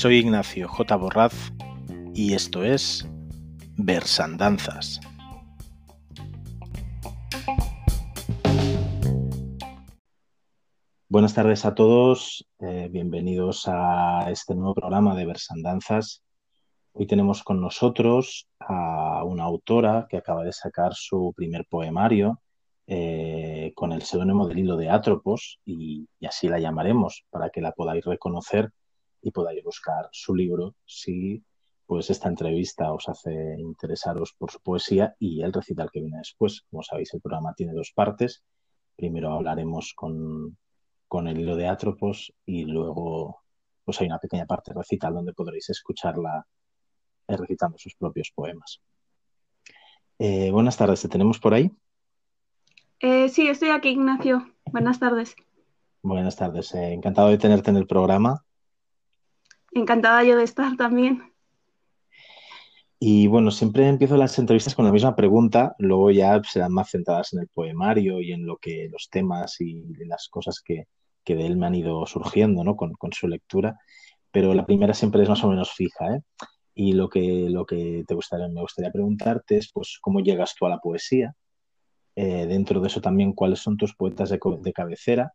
Soy Ignacio J. Borraz y esto es Versandanzas. Buenas tardes a todos, eh, bienvenidos a este nuevo programa de Versandanzas. Hoy tenemos con nosotros a una autora que acaba de sacar su primer poemario eh, con el seudónimo del hilo de Atropos y, así la llamaremos para que la podáis reconocer y podáis buscar su libro si pues esta entrevista os hace interesaros por su poesía y el recital que viene después. Como sabéis, el programa tiene dos partes. Primero hablaremos con, con el hilo de Atropos y luego pues hay una pequeña parte recital donde podréis escucharla eh, recitando sus propios poemas. Eh, buenas tardes, ¿te tenemos por ahí? Eh, sí, estoy aquí, Ignacio. Buenas tardes. Buenas tardes, encantado de tenerte en el programa. Encantada yo de estar también. Y bueno, siempre empiezo las entrevistas con la misma pregunta, luego ya serán más centradas en el poemario y en lo que los temas y las cosas que, que de él me han ido surgiendo ¿no? con, con, su lectura, pero la primera siempre es más o menos fija. ¿eh? Y lo que, lo que te gustaría, me gustaría preguntarte es pues, cómo llegas tú a la poesía, eh, dentro de eso también cuáles son tus poetas de, de cabecera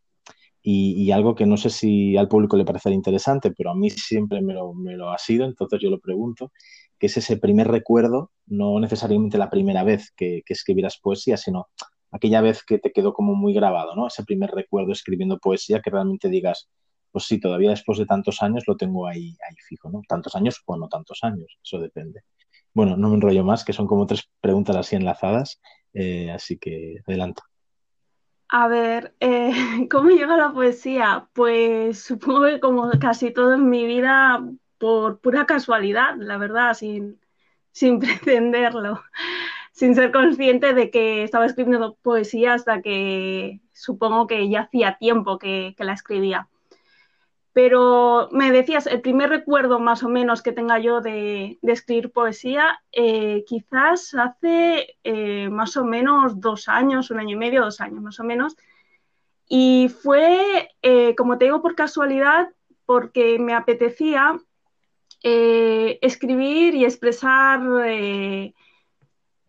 y, algo que no sé si al público le parecerá interesante, pero a mí siempre me lo, ha sido, entonces yo lo pregunto, que es ese primer recuerdo, no necesariamente la primera vez que, que escribieras poesía, sino aquella vez que te quedó como muy grabado, ¿no? Ese primer recuerdo escribiendo poesía que realmente digas, pues sí, todavía después de tantos años lo tengo ahí, ahí fijo, ¿no? Tantos años o no tantos años, eso depende. Bueno, no me enrollo más, que son como tres preguntas así enlazadas, eh, así que adelante. A ver, eh, ¿cómo llega la poesía? Pues supongo que como casi todo en mi vida, por pura casualidad, la verdad, sin, sin pretenderlo sin ser consciente de que estaba escribiendo poesía hasta que supongo que ya hacía tiempo que, que la escribía. Pero me decías, el primer recuerdo más o menos que tenga yo de, escribir poesía, eh, quizás hace eh, más o menos dos años, un año y medio, dos años más o menos. Y fue, eh, como te digo, por casualidad, porque me apetecía escribir y expresar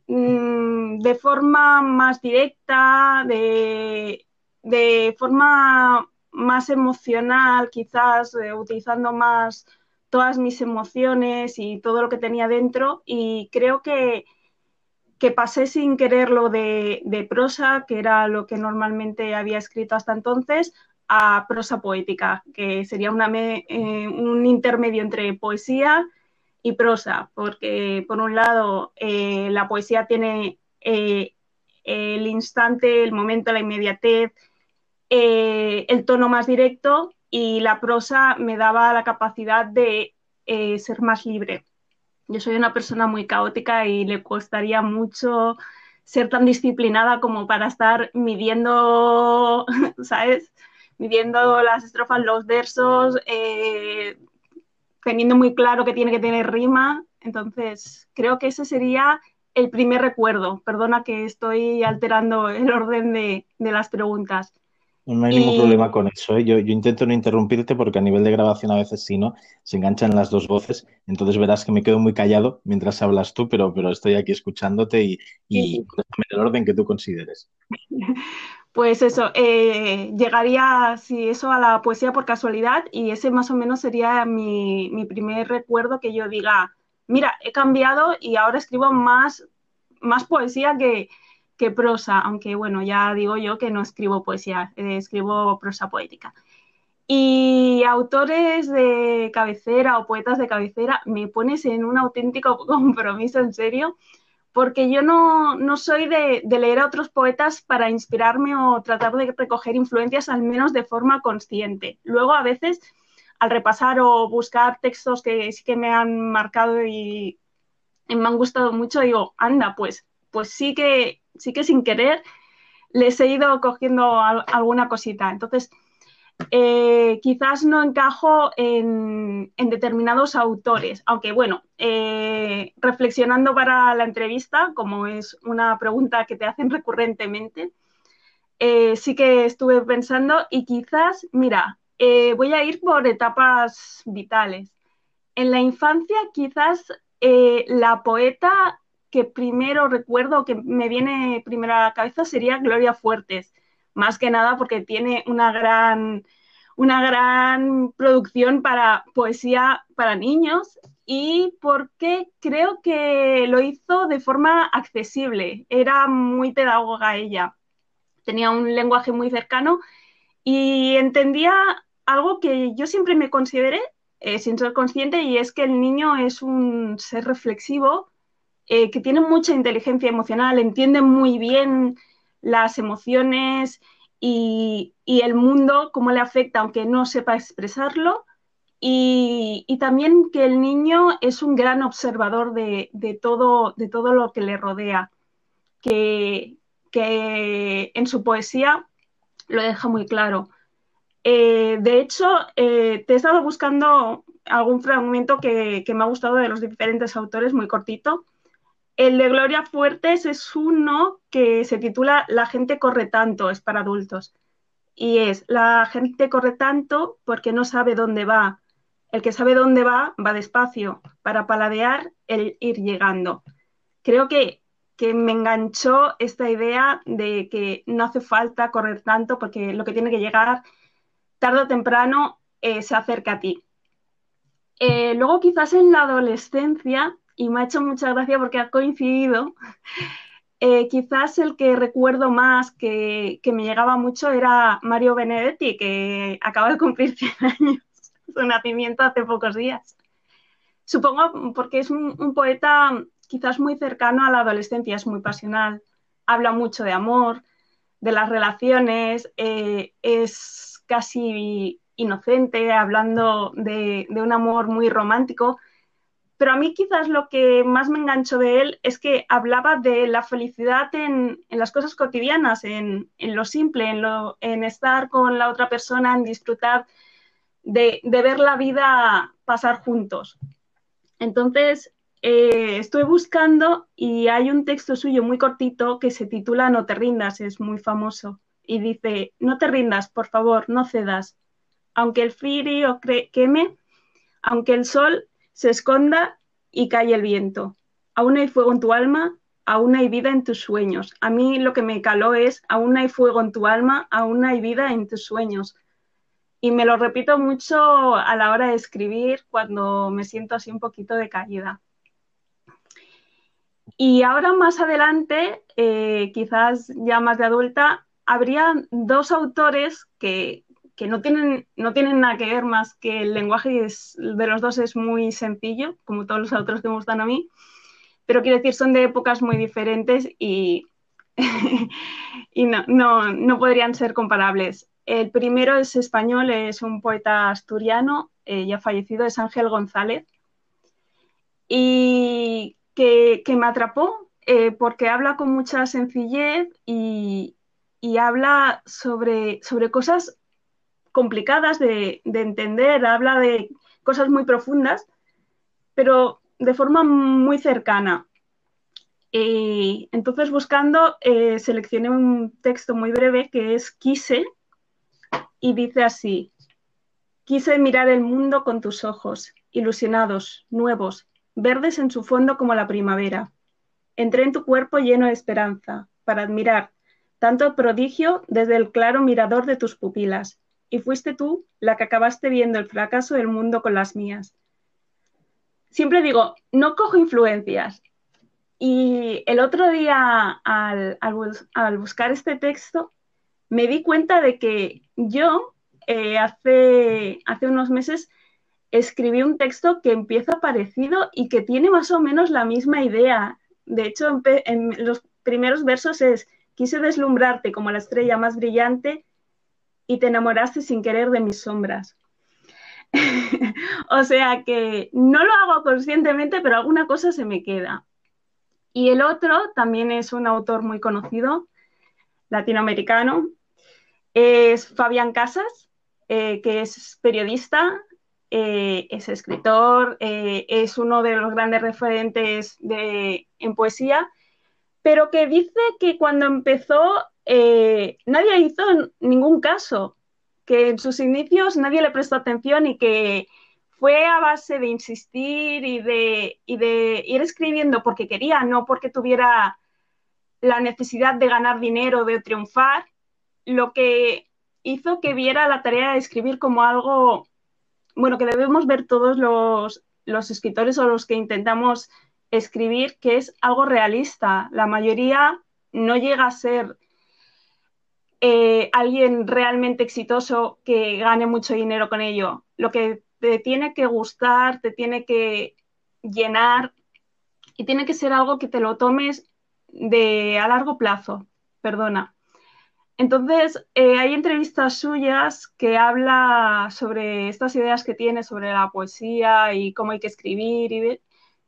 Mm, de forma más directa, de forma más emocional, quizás eh, utilizando más todas mis emociones y todo lo que tenía dentro. Y creo que, que pasé sin quererlo de, de, prosa, que era lo que normalmente había escrito hasta entonces, a prosa poética, que sería una eh, un intermedio entre poesía y prosa, porque por un lado eh, la poesía tiene el instante, el momento, la inmediatez, eh, el tono más directo y la prosa me daba la capacidad de eh, ser más libre. Yo soy una persona muy caótica y le costaría mucho ser tan disciplinada como para estar midiendo, ¿sabes? Midiendo las estrofas, los versos, eh, teniendo muy claro que tiene que tener rima. Entonces, creo que ese sería el primer recuerdo. Perdona que estoy alterando el orden de, de las preguntas. No hay ningún problema con eso. ¿eh? Yo, yo, intento no interrumpirte porque a nivel de grabación a veces sí, ¿no? Se enganchan las dos voces. Entonces verás que me quedo muy callado mientras hablas tú, pero, pero estoy aquí escuchándote y, y sí. en el orden que tú consideres. Pues eso, eh, llegaría, si eso, a la poesía por casualidad y ese más o menos sería mi, mi, primer recuerdo que yo diga, mira, he cambiado y ahora escribo más, más poesía que, que prosa, aunque bueno, ya digo yo que no escribo poesía, eh, escribo prosa poética. Y autores de cabecera o poetas de cabecera, me pones en un auténtico compromiso, en serio, porque yo no, no soy de, de, leer a otros poetas para inspirarme o tratar de recoger influencias, al menos de forma consciente. Luego, a veces, al repasar o buscar textos que sí que me han marcado y, y me han gustado mucho, digo, anda, pues, pues sí que, sí que sin querer les he ido cogiendo alguna cosita. Entonces, eh, quizás no encajo en, determinados autores, aunque bueno, eh, reflexionando para la entrevista, como es una pregunta que te hacen recurrentemente, eh, sí que estuve pensando y quizás, mira, voy a ir por etapas vitales. En la infancia, quizás la poeta que primero recuerdo, que me viene primero a la cabeza, sería Gloria Fuertes, más que nada porque tiene una gran, una gran producción para poesía para niños y porque creo que lo hizo de forma accesible. Era muy pedagoga ella tenía un lenguaje muy cercano y entendía algo que yo siempre me consideré, eh, sin ser consciente, y es que el niño es un ser reflexivo, eh, que tiene mucha inteligencia emocional, entiende muy bien las emociones y, el mundo, cómo le afecta, aunque no sepa expresarlo. Y, también que el niño es un gran observador de, todo, de todo lo que le rodea, que, que en su poesía lo deja muy claro. Eh, de hecho, eh, te he estado buscando algún fragmento que, me ha gustado de los diferentes autores, muy cortito. El de Gloria Fuertes es uno que se titula La gente corre tanto, es para adultos. Y es, la gente corre tanto porque no sabe dónde va. El que sabe dónde va, va despacio, para paladear el ir llegando. Creo que que me enganchó esta idea de que no hace falta correr tanto porque lo que tiene que llegar tarde o temprano eh, se acerca a ti. Eh, luego quizás en la adolescencia, y me ha hecho mucha gracia porque ha coincidido, eh, quizás el que recuerdo más que, me llegaba mucho era Mario Benedetti, que acaba de cumplir 100 años, su nacimiento hace pocos días. Supongo porque es un poeta quizás muy cercano a la adolescencia, es muy pasional, habla mucho de amor, de las relaciones, eh, es casi inocente, hablando de, un amor muy romántico. Pero a mí quizás lo que más me enganchó de él es que hablaba de la felicidad en, las cosas cotidianas, en, lo simple, en, lo, en, estar con la otra persona, en disfrutar de, de ver la vida pasar juntos. Entonces, eh, estoy buscando y hay un texto suyo muy cortito que se titula No te rindas, es muy famoso. Y dice, no te rindas, por favor, no cedas. Aunque el frío queme, aunque el sol se esconda y cae el viento. Aún hay fuego en tu alma, aún hay vida en tus sueños. A mí lo que me caló es, aún hay fuego en tu alma, aún hay vida en tus sueños. Y me lo repito mucho a la hora de escribir cuando me siento así un poquito decaída. Y ahora más adelante, eh, quizás ya más de adulta, habría dos autores que, no, tienen, no tienen nada que ver más que el lenguaje de los dos es muy sencillo, como todos los autores que me gustan a mí, pero quiero decir, son de épocas muy diferentes y, y no, no, podrían ser comparables. El primero es español, es un poeta asturiano, eh, ya fallecido, es Ángel González. Y que, me atrapó eh, porque habla con mucha sencillez y, habla sobre, sobre, cosas complicadas de, entender, habla de cosas muy profundas, pero de forma muy cercana. Y entonces buscando, eh, seleccioné un texto muy breve que es Quise y dice así, quise mirar el mundo con tus ojos, ilusionados, nuevos, verdes en su fondo como la primavera. Entré en tu cuerpo lleno de esperanza, para admirar tanto prodigio desde el claro mirador de tus pupilas, y fuiste tú la que acabaste viendo el fracaso del mundo con las mías. Siempre digo, no cojo influencias. Y el otro día, al, buscar este texto, me di cuenta de que yo eh, hace, hace unos meses escribí un texto que empieza parecido y que tiene más o menos la misma idea. De hecho, en los primeros versos es, quise deslumbrarte como la estrella más brillante y te enamoraste sin querer de mis sombras. o sea que no lo hago conscientemente, pero alguna cosa se me queda. Y el otro también es un autor muy conocido, latinoamericano, es Fabián Casas, eh, que es periodista, eh, es escritor, eh, es uno de los grandes referentes en poesía, pero que dice que cuando empezó eh, nadie hizo ningún caso, que en sus inicios nadie le prestó atención y que fue a base de insistir y de, ir escribiendo porque quería, no porque tuviera la necesidad de ganar dinero, de triunfar, lo que hizo que viera la tarea de escribir como algo, bueno, que debemos ver todos los escritores o los que intentamos escribir, que es algo realista. La mayoría no llega a ser eh, alguien realmente exitoso que gane mucho dinero con ello. Lo que te tiene que gustar, te tiene que llenar y tiene que ser algo que te lo tomes de a largo plazo. Perdona. Entonces, eh, hay entrevistas suyas que habla sobre estas ideas que tiene sobre la poesía y cómo hay que escribir, y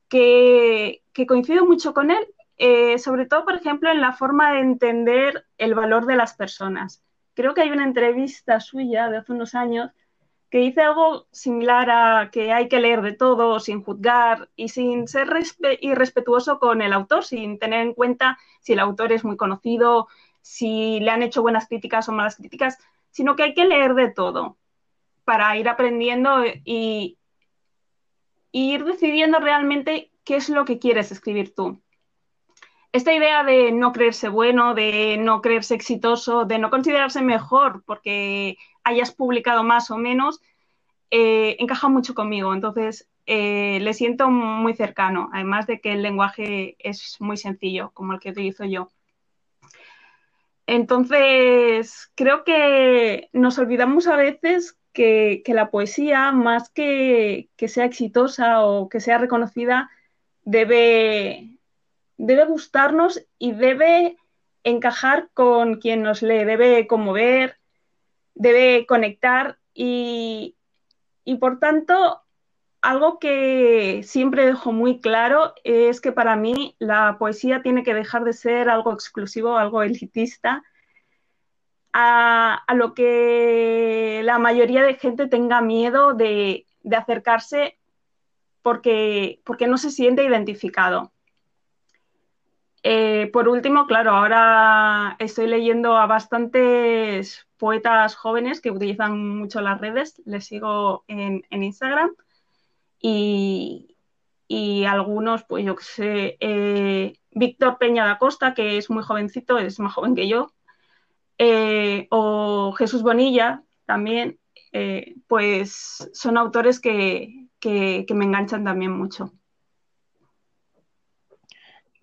que, que coincido mucho con él eh, sobre todo, por ejemplo, en la forma de entender el valor de las personas. Creo que hay una entrevista suya de hace unos años que dice algo similar a que hay que leer de todo sin juzgar y sin ser irrespetuoso con el autor, sin tener en cuenta si el autor es muy conocido, si le han hecho buenas críticas o malas críticas, sino que hay que leer de todo para ir aprendiendo y, y ir decidiendo realmente qué es lo que quieres escribir tú esta idea de no creerse bueno, de no creerse exitoso, de no considerarse mejor porque hayas publicado más o menos, eh, encaja mucho conmigo. Entonces, eh, le siento muy cercano, además de que el lenguaje es muy sencillo, como el que utilizo yo. Entonces, creo que nos olvidamos a veces que, que la poesía, más que, que sea exitosa o que sea reconocida, debe, debe gustarnos y debe encajar con quien nos lee, debe conmover, debe conectar y, por tanto algo que siempre dejo muy claro es que para mí la poesía tiene que dejar de ser algo exclusivo, algo elitista, a, lo que la mayoría de gente tenga miedo de, de acercarse porque, porque no se siente identificado. Eh, por último, claro, ahora estoy leyendo a bastantes poetas jóvenes que utilizan mucho las redes, les sigo en, Instagram. Y, algunos, pues yo que sé, eh, Víctor Peña da Costa, que es muy jovencito, es más joven que yo, eh, o Jesús Bonilla también, pues son autores que me enganchan también mucho.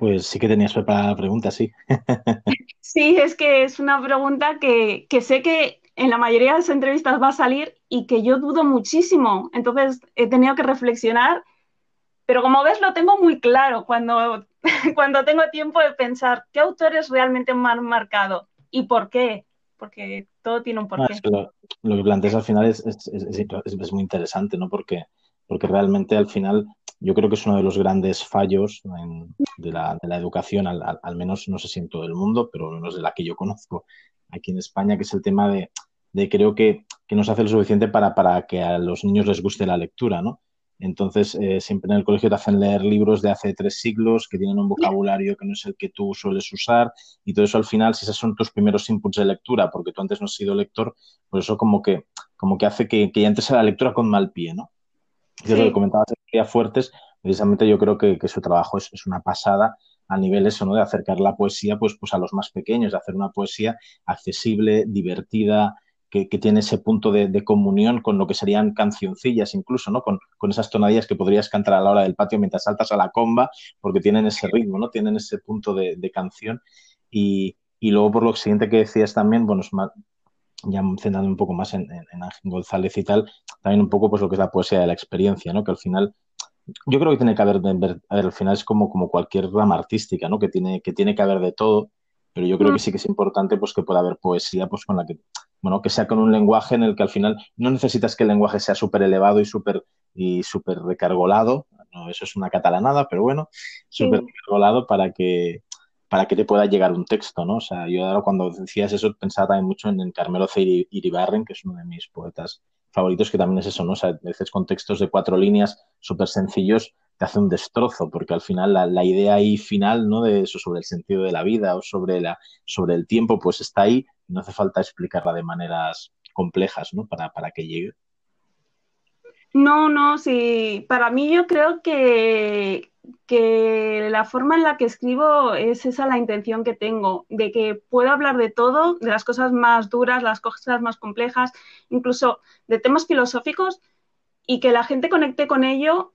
Pues sí que tenías preparada la pregunta, sí. sí, es que es una pregunta que, sé que en la mayoría de las entrevistas va a salir y que yo dudo muchísimo. Entonces he tenido que reflexionar, pero como ves lo tengo muy claro cuando, cuando tengo tiempo de pensar qué autores realmente me han marcado y por qué. Porque todo tiene un porqué. lo, lo, que planteas al final es, es, es, muy interesante, ¿no? Porque, porque realmente al final yo creo que es uno de los grandes fallos de, la, educación, al, menos no sé si en todo el mundo, pero al menos de la que yo conozco aquí en España, que es el tema de, creo que, que, no se hace lo suficiente para, para, que a los niños les guste la lectura, ¿no? Entonces, eh, siempre en el colegio te hacen leer libros de hace tres siglos que tienen un vocabulario que no es el que tú sueles usar y todo eso al final, si esos son tus primeros inputs de lectura, porque tú antes no has sido lector, pues eso como que, como que hace que, que ya entres a la lectura con mal pie, ¿no? Yo lo que comentabas Fuertes, precisamente yo creo que, su trabajo es, una pasada a nivel eso, ¿no? De acercar la poesía pues, pues a los más pequeños, de hacer una poesía accesible, divertida, que, tiene ese punto de, comunión con lo que serían cancioncillas incluso, ¿no? Con, esas tonadillas que podrías cantar a la hora del patio mientras saltas a la comba, porque tienen ese ritmo, ¿no? Tienen ese punto de, canción. Y, luego por lo siguiente que decías también, bueno, ya centrando un poco más en, Ángel González y tal, también un poco pues lo que es la poesía de la experiencia, ¿no? Que al final yo creo que tiene que haber, a ver, al final es como, como cualquier rama artística, ¿no? Que tiene, que tiene que haber de todo, pero yo creo que mm. sí que es importante pues que pueda haber poesía pues con la que, bueno, que sea con un lenguaje en el que al final no necesitas que el lenguaje sea súper elevado y súper y súper recargolado, no, eso es una catalanada, pero bueno, súper recargolado para que para que te pueda llegar un texto, ¿no? O sea, yo ahora cuando decías eso pensaba también mucho en, Carmelo Iribarren, que es uno de mis poetas favoritos, que también es eso, ¿no? O sea, a veces con textos de cuatro líneas súper sencillos, te hace un destrozo, porque al final la, idea ahí final, ¿no? De eso, sobre el sentido de la vida o sobre, la, sobre el tiempo, pues está ahí no hace falta explicarla de maneras complejas, ¿no? Para, para que llegue. No, no, sí. Para mí yo creo que, que la forma en la que escribo es esa la intención que tengo, de que puedo hablar de todo, de las cosas más duras, las cosas más complejas, incluso de temas filosóficos, y que la gente conecte con ello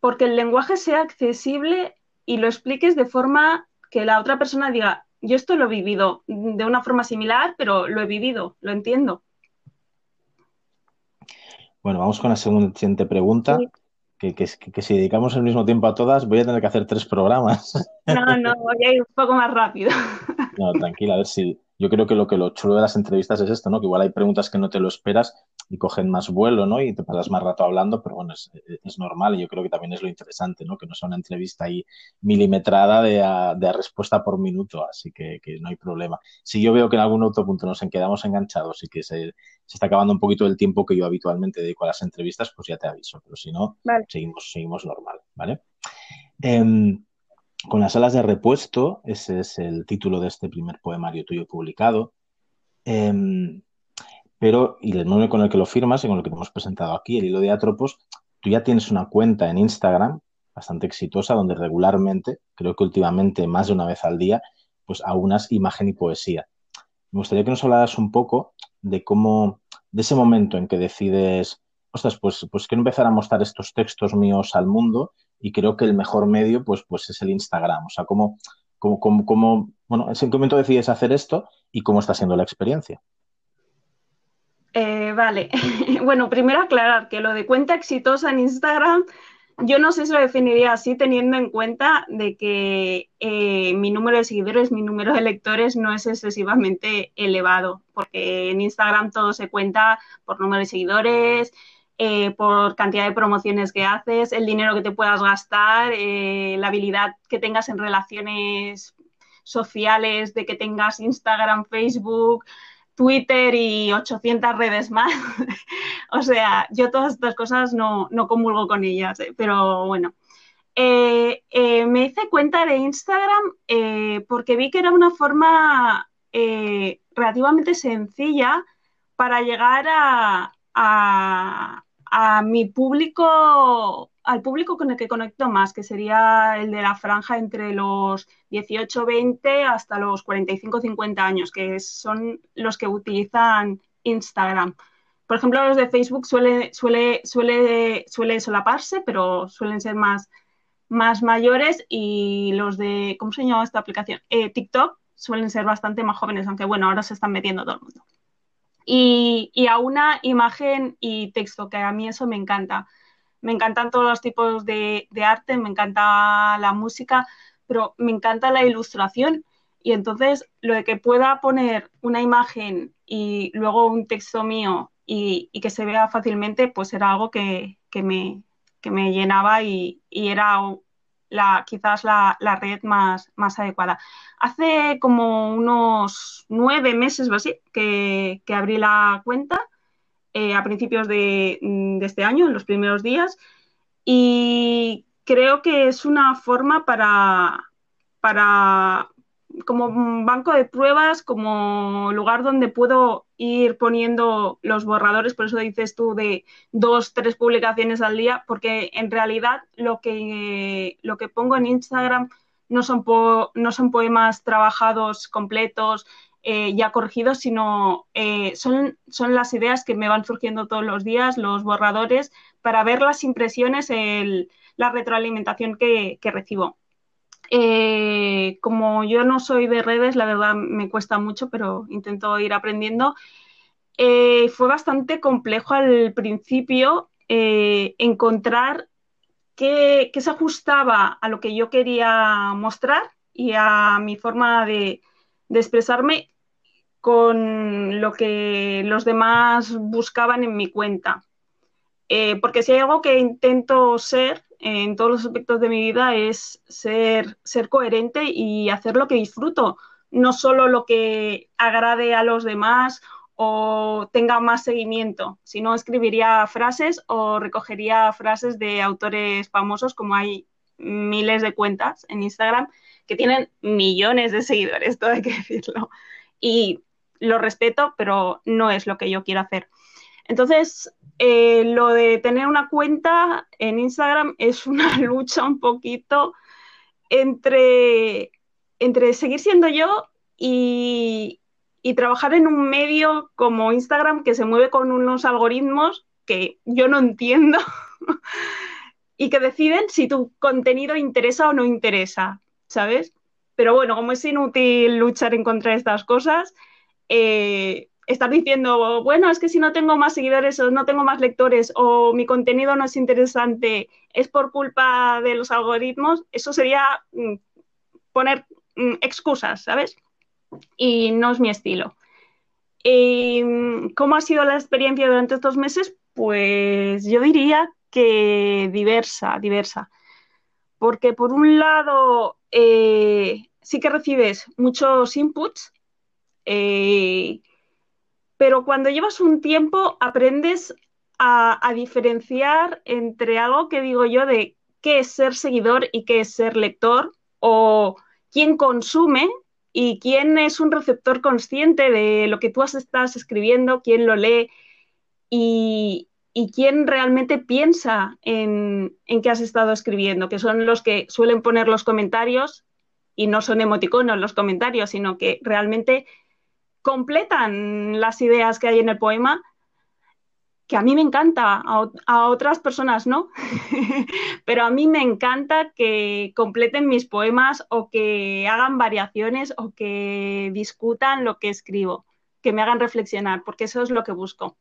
porque el lenguaje sea accesible y lo expliques de forma que la otra persona diga, yo esto lo he vivido de una forma similar, pero lo he vivido, lo entiendo. Bueno, vamos con la segunda siguiente pregunta. Que, que, si dedicamos el mismo tiempo a todas, voy a tener que hacer tres programas. No, no, voy a ir un poco más rápido. No, tranquila, a ver si. Yo creo que lo que lo chulo de las entrevistas es esto, ¿no? Que igual hay preguntas que no te lo esperas y cogen más vuelo, ¿no? Y te pasas más rato hablando, pero bueno, es, es normal y yo creo que también es lo interesante, ¿no? Que no sea una entrevista ahí milimetrada de, de respuesta por minuto, así que, que, no hay problema. Si yo veo que en algún otro punto nos quedamos enganchados y que se, se, está acabando un poquito el tiempo que yo habitualmente dedico a las entrevistas, pues ya te aviso, pero si no, seguimos, seguimos normal, ¿vale? Eh, con las alas de repuesto, ese es el título de este primer poemario tuyo publicado. Eh, pero, y el nombre con el que lo firmas y con lo que te hemos presentado aquí, el hilo de Atropos, tú ya tienes una cuenta en Instagram bastante exitosa donde regularmente, creo que últimamente más de una vez al día, pues aunas imagen y poesía. Me gustaría que nos hablaras un poco de cómo, de ese momento en que decides, ostras, pues, pues quiero empezar a mostrar estos textos míos al mundo y creo que el mejor medio, pues, pues es el Instagram. O sea, cómo, cómo, cómo, cómo bueno, en qué momento decides hacer esto y cómo está siendo la experiencia. Eh, vale, bueno, primero aclarar que lo de cuenta exitosa en Instagram, yo no sé si lo definiría así teniendo en cuenta de que eh, mi número de seguidores, mi número de lectores no es excesivamente elevado, porque en Instagram todo se cuenta por número de seguidores, eh, por cantidad de promociones que haces, el dinero que te puedas gastar, la habilidad que tengas en relaciones sociales, de que tengas Instagram, Facebook, Twitter y 800 redes más. o sea, yo todas estas cosas no, no comulgo con ellas, ¿eh? pero bueno. Eh, eh, me hice cuenta de Instagram porque vi que era una forma relativamente sencilla para llegar a mi público al público con el que conecto más, que sería el de la franja entre los 18-20 hasta los 45-50 años, que son los que utilizan Instagram. Por ejemplo, los de Facebook suele, suele, suele, suele solaparse, pero suelen ser más, más mayores y los de, ¿cómo se llama esta aplicación? Eh, TikTok suelen ser bastante más jóvenes, aunque bueno, ahora se están metiendo todo el mundo. Y, y a una imagen y texto, que a mí eso me encanta me encantan todos los tipos de, arte, me encanta la música, pero me encanta la ilustración. Y entonces lo de que pueda poner una imagen y luego un texto mío y, que se vea fácilmente, pues era algo que, me, me, llenaba y, era la, quizás la, red más, más, adecuada. Hace como unos nueve meses o así que, que abrí la cuenta eh, a principios mm, de, este año, en los primeros días, y creo que es una forma para, para como banco de pruebas, como lugar donde puedo ir poniendo los borradores, por eso dices tú de dos, tres publicaciones al día, porque en realidad lo que, lo que pongo en Instagram no son, no son poemas trabajados completos eh, ya corregidos, sino eh, son, son las ideas que me van surgiendo todos los días, los borradores, para ver las impresiones, la retroalimentación que, recibo. Eh, como yo no soy de redes, la verdad me cuesta mucho, pero intento ir aprendiendo. fue bastante complejo al principio encontrar qué, se ajustaba a lo que yo quería mostrar y a mi forma de, de expresarme con lo que los demás buscaban en mi cuenta. Eh, porque si hay algo que intento ser en todos los aspectos de mi vida es ser, ser coherente y hacer lo que disfruto, no solo lo que agrade a los demás o tenga más seguimiento. Si no, escribiría frases o recogería frases de autores famosos, como hay miles de cuentas en Instagram que tienen millones de seguidores, todo hay que decirlo. Y lo respeto, pero no es lo que yo quiero hacer. Entonces, eh, lo de tener una cuenta en Instagram es una lucha un poquito entre, entre seguir siendo yo y, y trabajar en un medio como Instagram que se mueve con unos algoritmos que yo no entiendo y que deciden si tu contenido interesa o no interesa, ¿sabes? Pero bueno, como es inútil luchar en contra de estas cosas, eh, estar diciendo, bueno, es que si no tengo más seguidores o no tengo más lectores o mi contenido no es interesante, es por culpa de los algoritmos, eso sería mm, poner mm, excusas, ¿sabes? Y no es mi estilo. ¿Y ¿Cómo ha sido la experiencia durante estos meses? Pues yo diría que diversa, diversa. Porque por un lado eh, sí que recibes muchos inputs, eh, pero cuando llevas un tiempo aprendes a, diferenciar entre algo que digo yo de qué es ser seguidor y qué es ser lector, o quién consume y quién es un receptor consciente de lo que tú estás escribiendo, quién lo lee y, y quién realmente piensa en, en qué has estado escribiendo, que son los que suelen poner los comentarios y no son emoticonos los comentarios, sino que realmente completan las ideas que hay en el poema, que a mí me encanta, a, a otras personas no, pero a mí me encanta que completen mis poemas o que hagan variaciones o que discutan lo que escribo, que me hagan reflexionar, porque eso es lo que busco.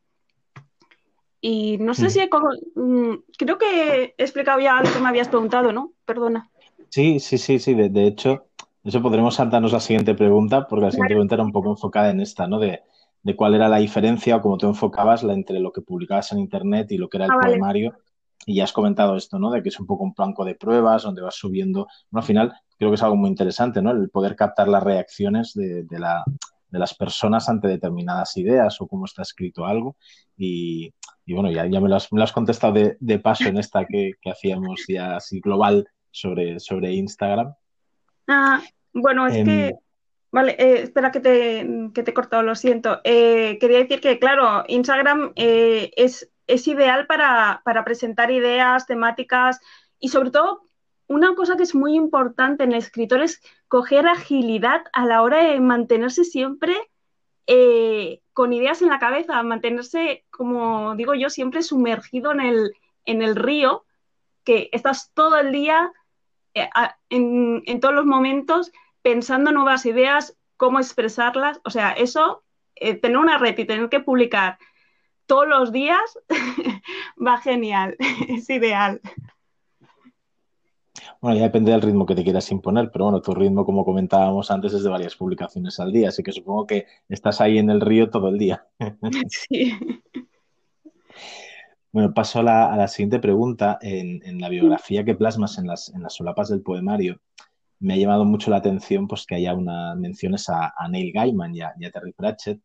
Y no sé mm. si he, mm, creo que he explicado ya lo que me habías preguntado, ¿no? Perdona. Sí, sí, sí, sí. De, de hecho, eso podremos saltarnos la siguiente pregunta, porque la siguiente pregunta era un poco enfocada en esta, ¿no? De, de cuál era la diferencia o cómo tú enfocabas la, entre lo que publicabas en Internet y lo que era el ah, poemario. Vale. Y ya has comentado esto, ¿no? De que es un poco un banco de pruebas donde vas subiendo. Bueno, al final creo que es algo muy interesante, ¿no? El poder captar las reacciones de, de, la, de las personas ante determinadas ideas o cómo está escrito algo. Y, y bueno, ya, ya me, lo has, me, lo has, contestado de, de paso en esta que, que, hacíamos ya así global sobre, sobre Instagram. Ah, bueno, es eh, que... Vale, eh, espera que te, que te he cortado, lo siento. Eh, quería decir que, claro, Instagram eh, es, es ideal para, para presentar ideas, temáticas y sobre todo una cosa que es muy importante en el escritor es coger agilidad a la hora de mantenerse siempre eh, con ideas en la cabeza, mantenerse, como digo yo, siempre sumergido en el, en el río, que estás todo el día, en, en, todos los momentos, pensando nuevas ideas, cómo expresarlas. O sea, eso, eh, tener una red y tener que publicar todos los días va genial, es ideal. Bueno, ya depende del ritmo que te quieras imponer, pero bueno, tu ritmo, como comentábamos antes, es de varias publicaciones al día, así que supongo que estás ahí en el río todo el día. Sí. Bueno, paso a la, a la siguiente pregunta. En, en, la biografía que plasmas en las, en las solapas del poemario, me ha llamado mucho la atención pues, que haya unas menciones a, a Neil Gaiman y a, y a, Terry Pratchett,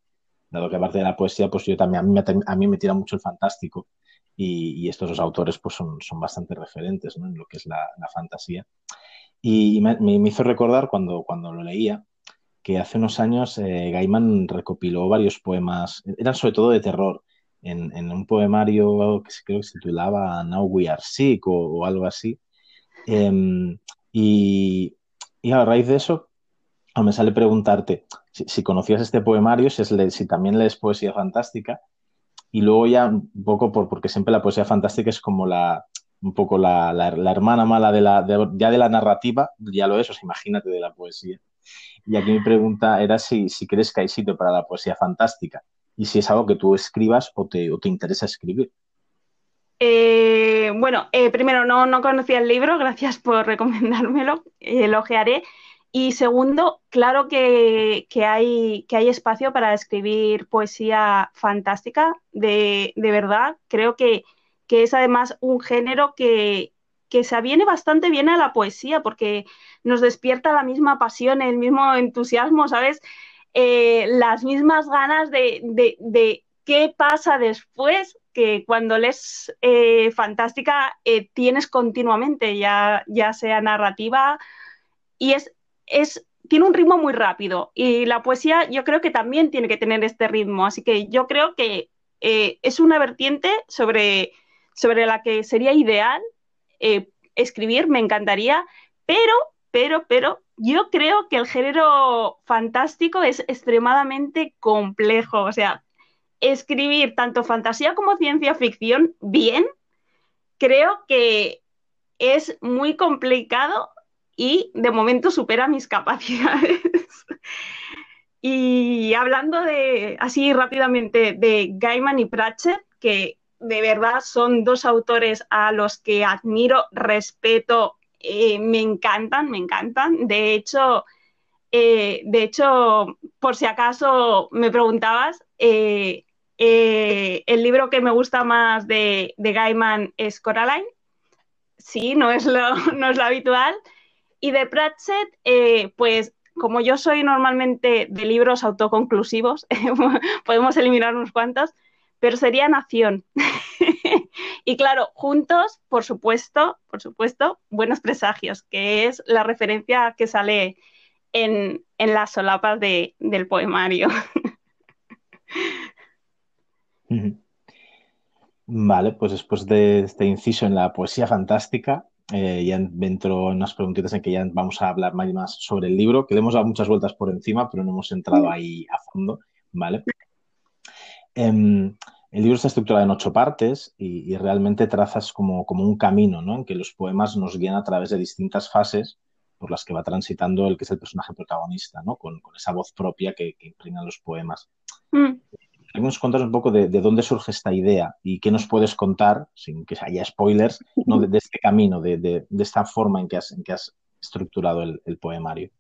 dado que aparte de la poesía, pues yo también, a mí me, a mí me tira mucho el fantástico y, y estos dos autores pues son, son bastante referentes ¿no? en lo que es la, la fantasía. Y, y me, me, hizo recordar cuando, cuando lo leía que hace unos años eh, Gaiman recopiló varios poemas, eran sobre todo de terror, en, un poemario que creo que se titulaba Now We Are Sick o, algo así. Eh, y, y, a raíz de eso, me sale preguntarte si, conocías este poemario, si, es, si también lees poesía fantástica y luego ya un poco por, porque siempre la poesía fantástica es como la un poco la, la, la hermana mala de la de, ya de la narrativa, ya lo es, o sea, imagínate de la poesía. Y aquí mi pregunta era si, si crees que hay sitio para la poesía fantástica y si es algo que tú escribas o te, o te interesa escribir. Eh, bueno, eh, primero, no, no conocía el libro, gracias por recomendármelo, eh, lo. Y segundo, claro que, que, hay, que hay espacio para escribir poesía fantástica, de, de verdad. Creo que, que, es además un género que, que se aviene bastante bien a la poesía, porque nos despierta la misma pasión, el mismo entusiasmo, ¿sabes? Eh, las mismas ganas de, de, qué pasa después que cuando lees eh, fantástica eh, tienes continuamente, ya, ya sea narrativa, y es, es, tiene un ritmo muy rápido. Y la poesía yo creo que también tiene que tener este ritmo, así que yo creo que es una vertiente sobre, sobre la que sería ideal escribir, me encantaría, pero, pero, pero, yo creo que el género fantástico es extremadamente complejo. O sea, escribir tanto fantasía como ciencia ficción bien, creo que es muy complicado y de momento supera mis capacidades. y hablando de, así rápidamente, de Gaiman y Pratchett, que de verdad son dos autores a los que admiro, respeto eh, me encantan, me encantan. De hecho, eh, de hecho, por si acaso me preguntabas, eh, el libro que me gusta más de, Gaiman es Coraline. Sí, no es lo, no es lo habitual. Y de Pratchett, pues como yo soy normalmente de libros autoconclusivos, podemos eliminar unos cuantos, pero sería Nación. y claro, juntos, por supuesto, por supuesto, Buenos Presagios, que es la referencia que sale en, las solapas del poemario. Vale, pues después de este inciso en la poesía fantástica, eh, ya entro en unas preguntitas en que ya vamos a hablar más, sobre el libro, que le hemos dado muchas vueltas por encima, pero no hemos entrado ahí a fondo, ¿vale? Em, el libro está estructurado en ocho partes y, realmente trazas como, como, un camino, ¿no? En que los poemas nos guían a través de distintas fases por las que va transitando el que es el personaje protagonista, ¿no? Con, esa voz propia que, que los poemas. Mm. Queremos contar un poco de, dónde surge esta idea y qué nos puedes contar, sin que haya spoilers, ¿no? de, este camino, de, esta forma en que has, en que has estructurado el poemario.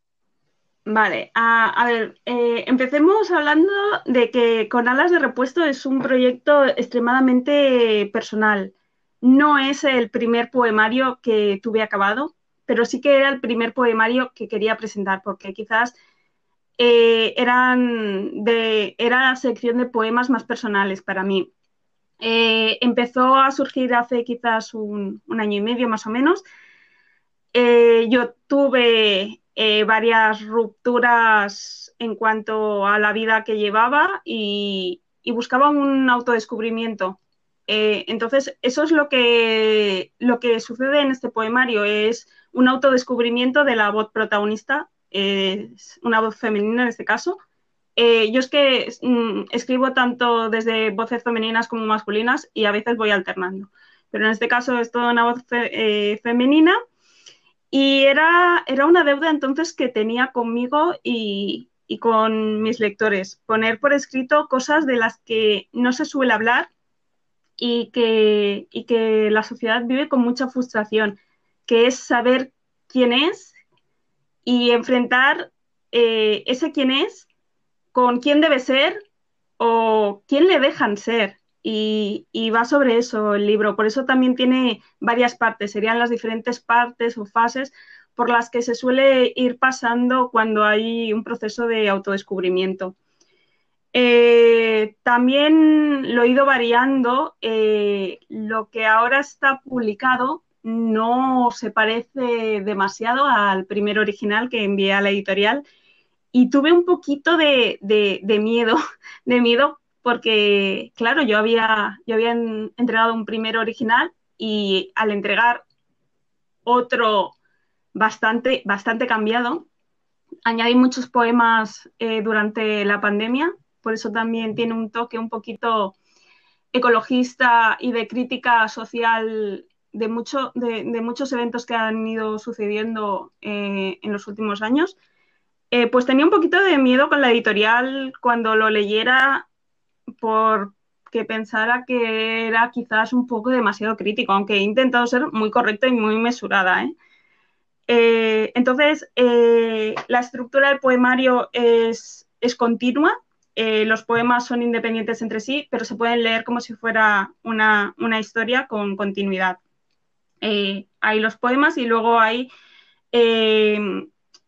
Vale, a, ver, eh, empecemos hablando de que Con Alas de Repuesto es un proyecto extremadamente personal. No es el primer poemario que tuve acabado, pero sí que era el primer poemario que quería presentar, porque quizás eh, eran de, era la sección de poemas más personales para mí. Eh, empezó a surgir hace quizás un, un, año y medio más o menos. yo tuve eh, varias rupturas en cuanto a la vida que llevaba y, buscaba un autodescubrimiento. Eh, entonces, eso es lo que, lo que sucede en este poemario, es un autodescubrimiento de la voz protagonista, una voz femenina en este caso. Eh, yo es que mm, escribo tanto desde voces femeninas como masculinas y a veces voy alternando, pero en este caso es toda una voz femenina y era, era una deuda entonces que tenía conmigo y, con mis lectores, poner por escrito cosas de las que no se suele hablar y que, que la sociedad vive con mucha frustración, que es saber quién es y enfrentar eh, ese quién es con quién debe ser o quién le dejan ser y, va sobre eso el libro. Por eso también tiene varias partes, serían las diferentes partes o fases por las que se suele ir pasando cuando hay un proceso de autodescubrimiento. Eh, también lo he ido variando. Eh, lo que ahora está publicado no se parece demasiado al primer original que envié a la editorial y tuve un poquito de, de miedo, de miedo porque, claro, yo había, yo había entregado un primer original y al entregar otro bastante, bastante cambiado, añadí muchos poemas eh, durante la pandemia, por eso también tiene un toque un poquito ecologista y de crítica social de, mucho, de, muchos eventos que han ido sucediendo eh, en los últimos años. Eh, pues tenía un poquito de miedo con la editorial cuando lo leyera porque pensara que era quizás un poco demasiado crítico, aunque he intentado ser muy correcta y muy mesurada. ¿eh? Eh, entonces, eh, la estructura del poemario es, continua, los poemas son independientes entre sí, pero se pueden leer como si fuera una, historia con continuidad. hay los poemas y luego hay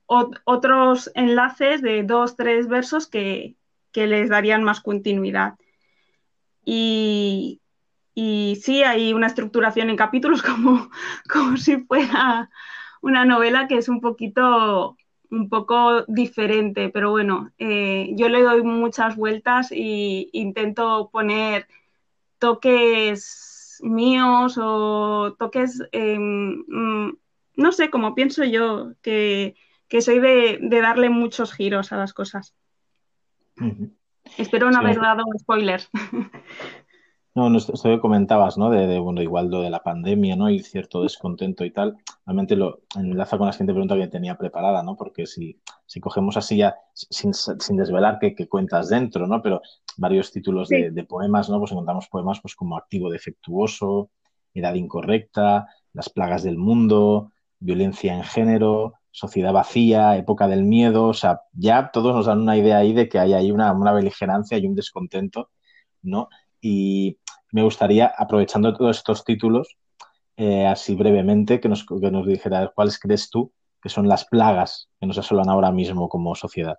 otros enlaces de dos, tres versos que, les darían más continuidad. Y, y, sí, hay una estructuración en capítulos como, como si fuera una novela que es un poquito un poco diferente, pero bueno, eh, yo le doy muchas vueltas e intento poner toques míos o toques, em, mm, no sé, como pienso yo, que, soy de, darle muchos giros a las cosas. Espero no haber dado spoilers. No, esto, que comentabas, ¿no? De, bueno, igual lo de la pandemia, ¿no? Y cierto descontento y tal. Realmente lo enlaza con la siguiente pregunta que tenía preparada, ¿no? Porque si, si cogemos así ya, sin, desvelar qué, cuentas dentro, ¿no? Pero varios títulos de, poemas, ¿no? Pues encontramos poemas pues como Activo Defectuoso, Edad Incorrecta, Las Plagas del Mundo, Violencia en Género, Sociedad Vacía, Época del Miedo. O sea, ya todos nos dan una idea ahí de que hay ahí una, una beligerancia y un descontento, ¿no? Y me gustaría, aprovechando todos estos títulos, eh, así brevemente, que nos, que nos dijera cuáles crees tú que son las plagas que nos asolan ahora mismo como sociedad.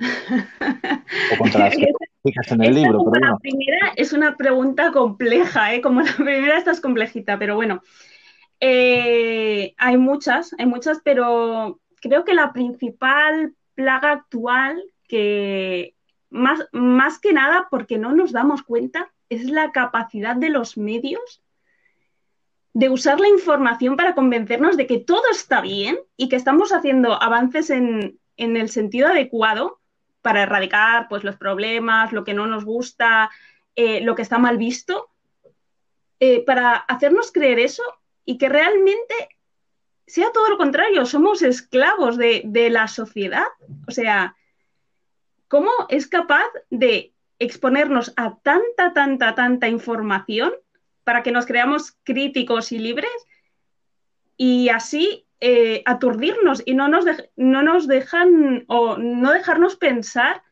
o contra las que fijas en el libro. Pero La primera es una pregunta compleja, ¿eh? como la primera esta es complejita, pero bueno. Eh, hay muchas, hay muchas, pero creo que la principal plaga actual que más, más que nada porque no nos damos cuenta es la capacidad de los medios de usar la información para convencernos de que todo está bien y que estamos haciendo avances en, el sentido adecuado para erradicar pues, los problemas, lo que no nos gusta, eh, lo que está mal visto, eh, para hacernos creer eso y que realmente sea todo lo contrario, somos esclavos de, de la sociedad. O sea, ¿cómo es capaz de exponernos a tanta, tanta, tanta información para que nos creamos críticos y libres y así eh, aturdirnos y no nos, no nos dejan o no dejarnos pensar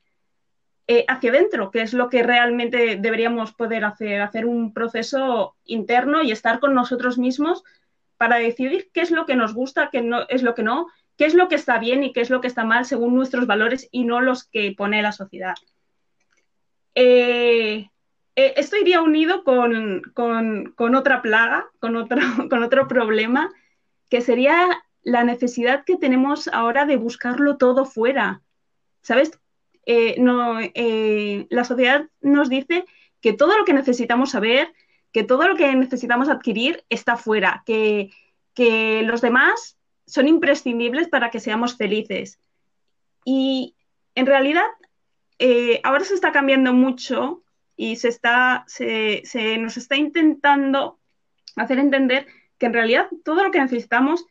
eh, hacia adentro, que es lo que realmente deberíamos poder hacer, hacer un proceso interno y estar con nosotros mismos para decidir qué es lo que nos gusta, qué no, es lo que no, qué es lo que está bien y qué es lo que está mal según nuestros valores y no los que pone la sociedad. Eh, eh, esto iría unido con, otra plaga, con otro, con otro problema, que sería la necesidad que tenemos ahora de buscarlo todo fuera. ¿Sabes? Eh, no, la sociedad nos dice que todo lo que necesitamos saber, que todo lo que necesitamos adquirir está fuera, que, que los demás son imprescindibles para que seamos felices. Y en realidad eh, ahora se está cambiando mucho y se, está, se, nos está intentando hacer entender que en realidad todo lo que necesitamos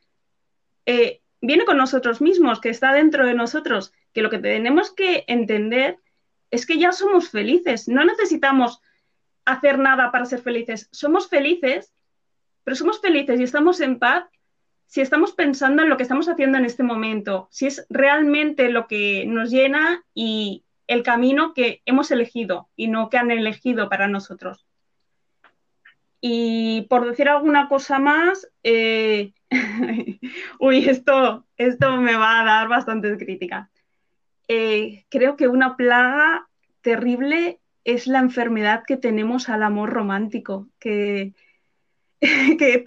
eh, viene con nosotros mismos, que está dentro de nosotros, que lo que tenemos que entender es que ya somos felices, no necesitamos hacer nada para ser felices, somos felices, pero somos felices y estamos en paz si estamos pensando en lo que estamos haciendo en este momento, si es realmente lo que nos llena y, el camino que hemos elegido y no que han elegido para nosotros. Y por decir alguna cosa más, eh, uy, esto, esto me va a dar bastantes críticas. Eh, creo que una plaga terrible es la enfermedad que tenemos al amor romántico, que, que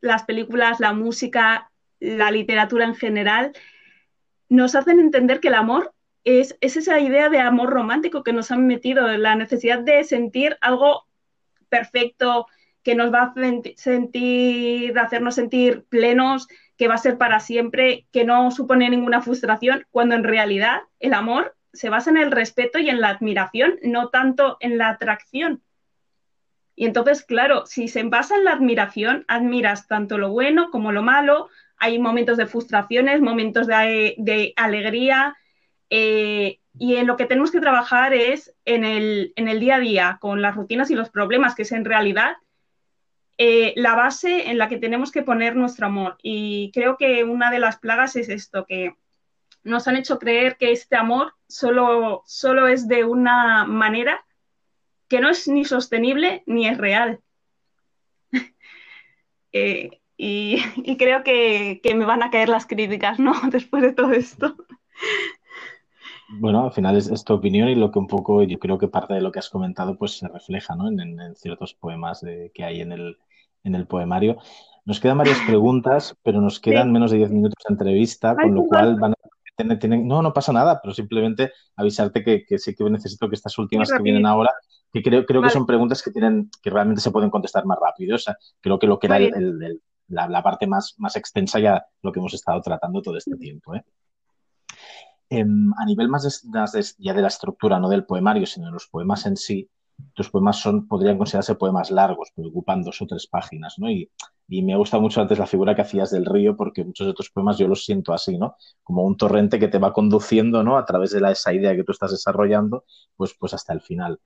las películas, la música, la literatura en general, nos hacen entender que el amor es, esa idea de amor romántico que nos han metido, la necesidad de sentir algo perfecto, que nos va a sentir, hacernos sentir plenos, que va a ser para siempre, que no supone ninguna frustración, cuando en realidad el amor se basa en el respeto y en la admiración, no tanto en la atracción. Y entonces, claro, si se basa en la admiración, admiras tanto lo bueno como lo malo, hay momentos de frustraciones, momentos de, alegría, eh, y en lo que tenemos que trabajar es en el, día a día, con las rutinas y los problemas, que es en realidad eh, la base en la que tenemos que poner nuestro amor. Y creo que una de las plagas es esto, que nos han hecho creer que este amor solo, solo es de una manera que no es ni sostenible ni es real. Eh, y, creo que, me van a caer las críticas, ¿no? Después de todo esto. Bueno, al final es, tu opinión y lo que un poco yo creo que parte de lo que has comentado pues se refleja ¿no? en, ciertos poemas que hay en el, en el poemario. Nos quedan varias preguntas, pero nos quedan menos de 10 minutos de entrevista, con lo cual van a no, no pasa nada, pero simplemente avisarte que, que sí que necesito que estas últimas que vienen ahora, que creo, creo que son preguntas que tienen, que realmente se pueden contestar más rápido. O sea, creo que lo que era la, parte más, más extensa ya lo que hemos estado tratando todo este tiempo. ¿eh? Em, a nivel más ya de la estructura, no del poemario, sino de los poemas en sí, tus poemas son, podrían considerarse poemas largos, porque ocupan dos o tres páginas, ¿no? Y, me ha gustado mucho antes la figura que hacías del río, porque muchos de tus poemas yo los siento así, ¿no? Como un torrente que te va conduciendo, ¿no? A través de esa idea que tú estás desarrollando, pues, pues hasta el final.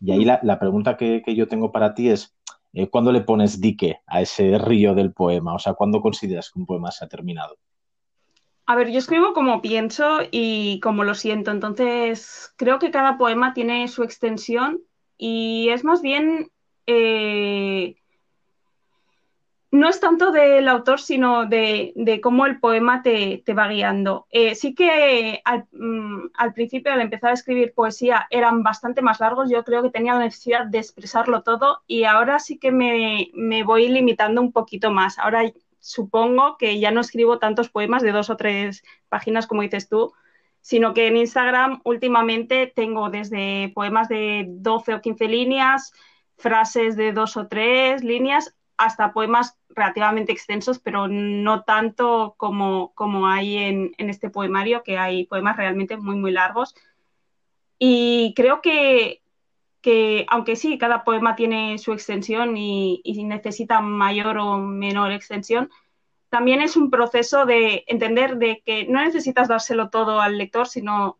Y ahí la, pregunta que, yo tengo para ti es, eh, ¿cuándo le pones dique a ese río del poema? O sea, ¿cuándo consideras que un poema se ha terminado? A ver, yo escribo como pienso y como lo siento, entonces creo que cada poema tiene su extensión y es más bien, eh, no es tanto del autor, sino de, cómo el poema te, va guiando. Eh, sí que mm, al, principio, al empezar a escribir poesía, eran bastante más largos, yo creo que tenía la necesidad de expresarlo todo y ahora sí que me, me voy limitando un poquito más. Ahora supongo que ya no escribo tantos poemas de dos o tres páginas como dices tú, sino que en Instagram últimamente tengo desde poemas de 12 o 15 líneas, frases de dos o tres líneas, hasta poemas relativamente extensos, pero no tanto como, como hay en, este poemario, que hay poemas realmente muy, muy largos. Y creo que, aunque sí, cada poema tiene su extensión y necesita mayor o menor extensión, también es un proceso de entender de que no necesitas dárselo todo al lector, sino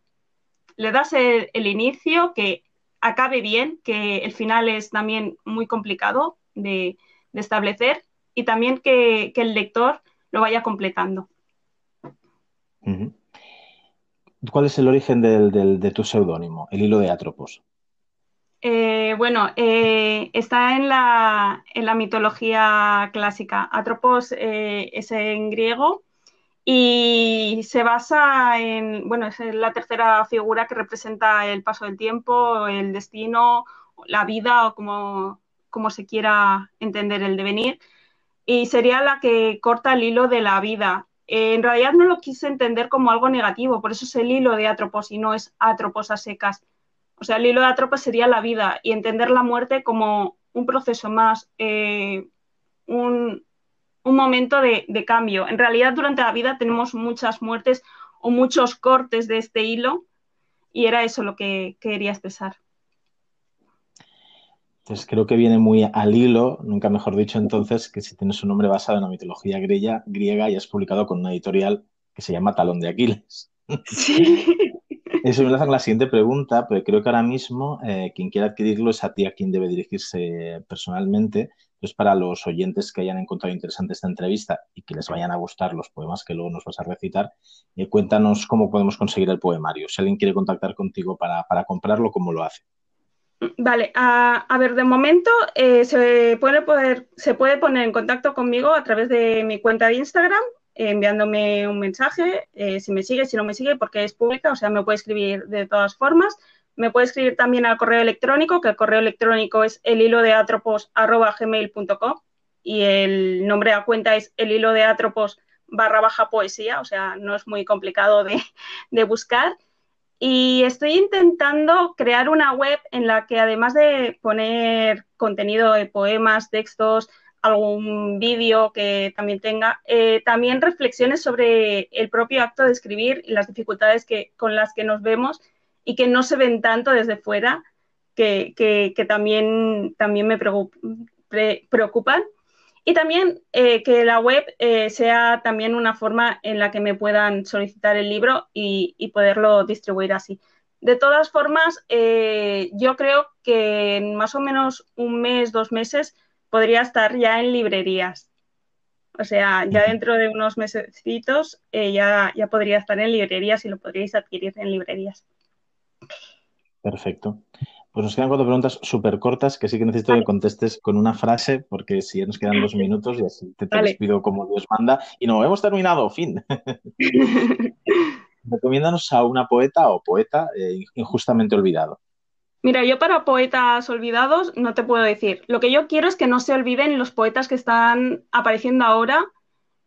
le das el, inicio, que acabe bien, que el final es también muy complicado de, establecer y también que, el lector lo vaya completando. ¿Cuál es el origen de tu seudónimo, el hilo de Atropos? Eh, bueno, eh, está en la, en la, mitología clásica. Atropos eh, es en griego y se basa en, bueno, es la tercera figura que representa el paso del tiempo, el destino, la vida o como, como se quiera entender el devenir. Y sería la que corta el hilo de la vida. en realidad no lo quise entender como algo negativo, por eso es el hilo de Atropos y no es Atropos a secas o sea, el hilo de Atropa sería la vida y entender la muerte como un proceso más, eh, un, momento de, cambio. En realidad, durante la vida tenemos muchas muertes o muchos cortes de este hilo y era eso lo que quería expresar. Entonces creo que viene muy al hilo, nunca mejor dicho entonces, que si tienes un nombre basado en la mitología griega, griega y has publicado con una editorial que se llama Talón de Aquiles. Sí. Eso me enlaza con la siguiente pregunta, porque creo que ahora mismo eh, quien quiera adquirirlo es a ti a quien debe dirigirse personalmente. Entonces, para los oyentes que hayan encontrado interesante esta entrevista y que les vayan a gustar los poemas que luego nos vas a recitar, eh, cuéntanos cómo podemos conseguir el poemario. Si alguien quiere contactar contigo para, comprarlo, ¿cómo lo hace? Vale, a, ver, de momento eh, se, puede poder, se puede poner en contacto conmigo a través de mi cuenta de Instagram, enviándome un mensaje, eh, si me sigue, si no me sigue, porque es pública, o sea, me puede escribir de todas formas. Me puede escribir también al correo electrónico, que el correo electrónico es el hilo de atropos.gmail.com y el nombre a cuenta es el hilo de atropos barra baja poesía, o sea, no es muy complicado de, de buscar. Y estoy intentando crear una web en la que además de poner contenido de poemas, textos, algún vídeo que también tenga, eh, también reflexiones sobre el propio acto de escribir y las dificultades que, con las que nos vemos y que no se ven tanto desde fuera, que, que, también, también me preocupan. Y también eh, que la web eh, sea también una forma en la que me puedan solicitar el libro y, y poderlo distribuir así. De todas formas, yo creo que en más o menos un mes, dos meses, podría estar ya en librerías. O sea, ya dentro de unos mesecitos eh, ya, ya podría estar en librerías y lo podríais adquirir en librerías. Perfecto. Pues nos quedan cuatro preguntas súper cortas que sí que necesito que contestes con una frase, porque si ya nos quedan dos minutos y así te, te despido como Dios manda. Y no, hemos terminado, fin. Recomiéndanos a una poeta o poeta eh, injustamente olvidado. Mira, yo para poetas olvidados no te puedo decir. Lo que yo quiero es que no se olviden los poetas que están apareciendo ahora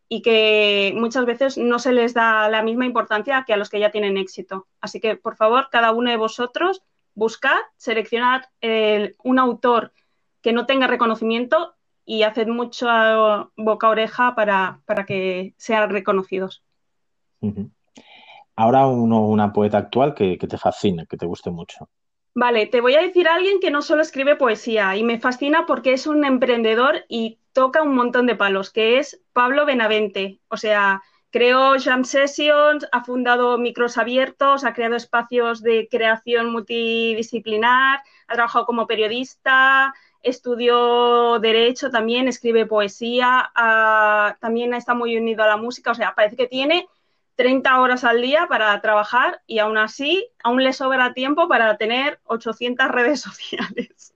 y que muchas veces no se les da la misma importancia que a los que ya tienen éxito. Así que, por favor, cada uno de vosotros buscad, seleccionad un autor que no tenga reconocimiento y haced mucho boca oreja para, para que sean reconocidos. Ahora uno, una poeta actual que, que te fascine, que te guste mucho. Vale, te voy a decir a alguien que no solo escribe poesía y me fascina porque es un emprendedor y toca un montón de palos, que es Pablo Benavente. O sea, creó Jam Sessions, ha fundado micros abiertos, ha creado espacios de creación multidisciplinar, ha trabajado como periodista, estudió derecho también, escribe poesía, también está muy unido a la música, o sea, parece que tiene 30 horas al día para trabajar y aún así aún le sobra tiempo para tener 800 redes sociales.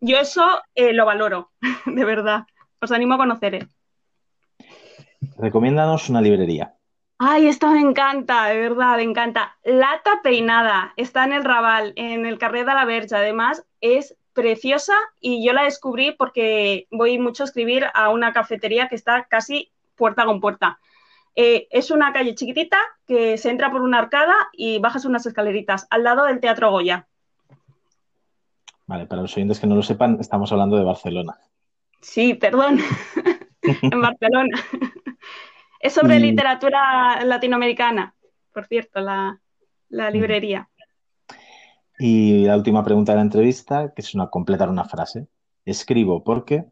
Yo eso eh, lo valoro, de verdad. Os animo a conocer. él. Recomiéndanos una librería. Ay, esto me encanta, de verdad, me encanta. Lata Peinada está en el Raval, en el Carrer de la Verge. Además, es preciosa y yo la descubrí porque voy mucho a escribir a una cafetería que está casi puerta con puerta. Eh, es una calle chiquitita que se entra por una arcada y bajas unas escaleritas al lado del Teatro Goya. Vale, para los oyentes que no lo sepan, estamos hablando de Barcelona. Sí, perdón, en Barcelona. es sobre literatura latinoamericana, por cierto, la, la librería. Y la última pregunta de la entrevista, que es una completar una frase. Escribo porque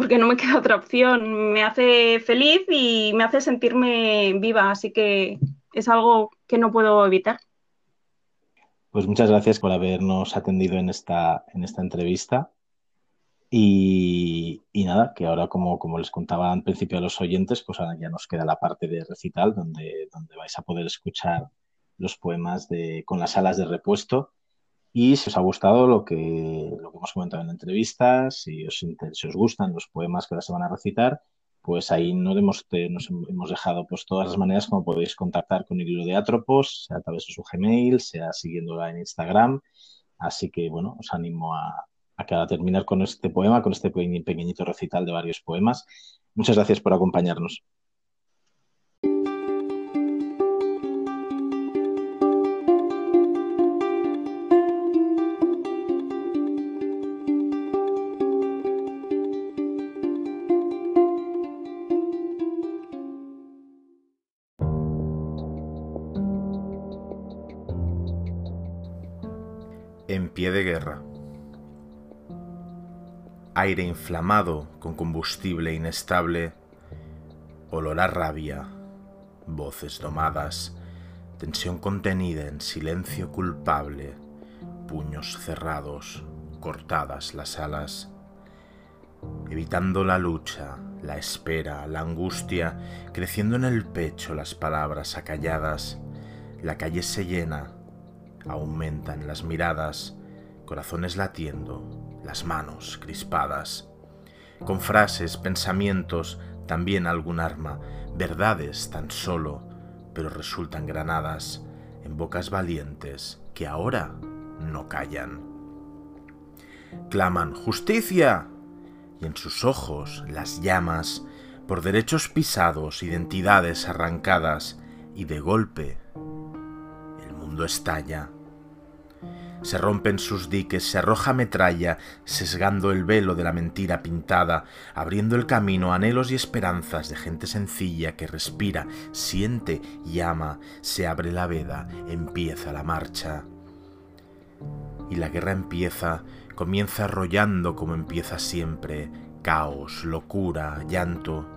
porque no me queda otra opción. Me hace feliz y me hace sentirme viva, así que es algo que no puedo evitar. Pues muchas gracias por habernos atendido en esta, en esta entrevista. Y, nada, que ahora como, como les contaba al principio a los oyentes, pues ahora ya nos queda la parte de recital donde, donde vais a poder escuchar los poemas de, con las alas de repuesto y si os ha gustado lo que, lo que hemos comentado en la entrevista, si os, si os gustan los poemas que ahora se van a recitar, pues ahí no hemos, nos hemos dejado pues, todas las maneras como podéis contactar con el libro de Atropos, sea a través de su Gmail, sea siguiéndola en Instagram. Así que, bueno, os animo a, a, a terminar con este poema, con este pequeñito recital de varios poemas. Muchas gracias por acompañarnos. De guerra. Aire inflamado con combustible inestable, olor a rabia, voces domadas, tensión contenida en silencio culpable, puños cerrados, cortadas las alas, evitando la lucha, la espera, la angustia, creciendo en el pecho las palabras acalladas, la calle se llena, aumentan las miradas, corazones latiendo, las manos crispadas, con frases, pensamientos, también algún arma, verdades tan solo, pero resultan granadas en bocas valientes que ahora no callan. Claman justicia y en sus ojos las llamas por derechos pisados, identidades arrancadas y de golpe el mundo estalla se rompen sus diques, se arroja metralla, sesgando el velo de la mentira pintada, abriendo el camino a anhelos y esperanzas de gente sencilla que respira, siente y ama, se abre la veda, empieza la marcha. Y la guerra empieza, comienza arrollando como empieza siempre, caos, locura, llanto,